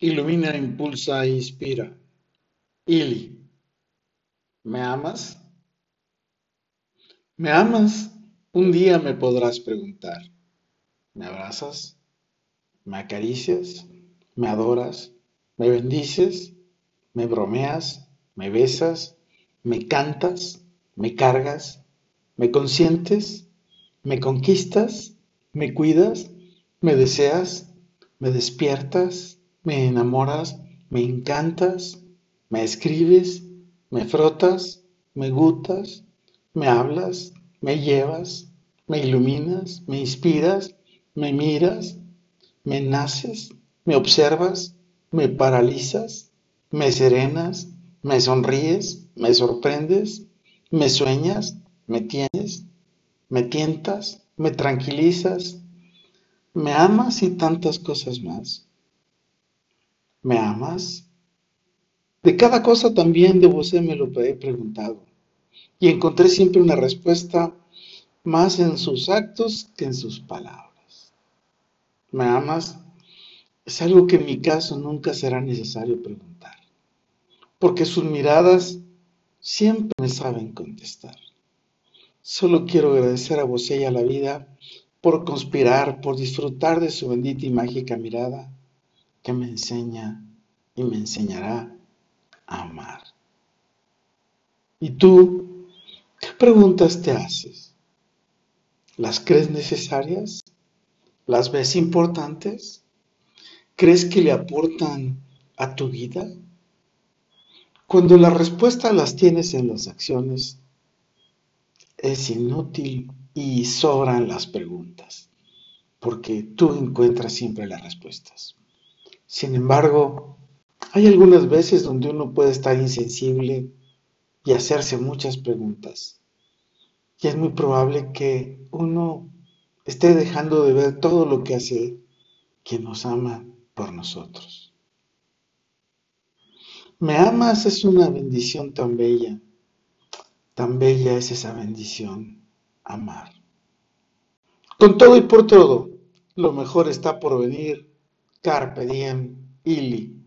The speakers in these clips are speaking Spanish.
Ilumina, impulsa e inspira. Ili. ¿Me amas? ¿Me amas? Un día me podrás preguntar. ¿Me abrazas? ¿Me acaricias? ¿Me adoras? ¿Me bendices? ¿Me bromeas? ¿Me besas? ¿Me cantas? ¿Me cargas? ¿Me consientes? ¿Me conquistas? ¿Me cuidas? ¿Me deseas? ¿Me despiertas? Me enamoras, me encantas, me escribes, me frotas, me gustas, me hablas, me llevas, me iluminas, me inspiras, me miras, me naces, me observas, me paralizas, me serenas, me sonríes, me sorprendes, me sueñas, me tienes, me tientas, me tranquilizas, me amas y tantas cosas más. ¿Me amas? De cada cosa también de vos me lo he preguntado y encontré siempre una respuesta más en sus actos que en sus palabras. ¿Me amas? Es algo que en mi caso nunca será necesario preguntar, porque sus miradas siempre me saben contestar. Solo quiero agradecer a vos y a la vida por conspirar, por disfrutar de su bendita y mágica mirada que me enseña y me enseñará a amar. ¿Y tú qué preguntas te haces? ¿Las crees necesarias? ¿Las ves importantes? ¿Crees que le aportan a tu vida? Cuando la respuesta las tienes en las acciones, es inútil y sobran las preguntas, porque tú encuentras siempre las respuestas. Sin embargo, hay algunas veces donde uno puede estar insensible y hacerse muchas preguntas. Y es muy probable que uno esté dejando de ver todo lo que hace quien nos ama por nosotros. Me amas es una bendición tan bella, tan bella es esa bendición, amar. Con todo y por todo, lo mejor está por venir Carpe diem, ili.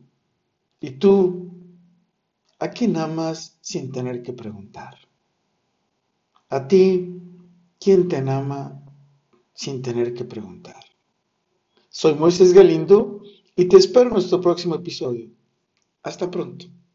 Y tú, ¿a quién amas sin tener que preguntar? A ti, ¿quién te ama sin tener que preguntar? Soy Moisés Galindo y te espero en nuestro próximo episodio. Hasta pronto.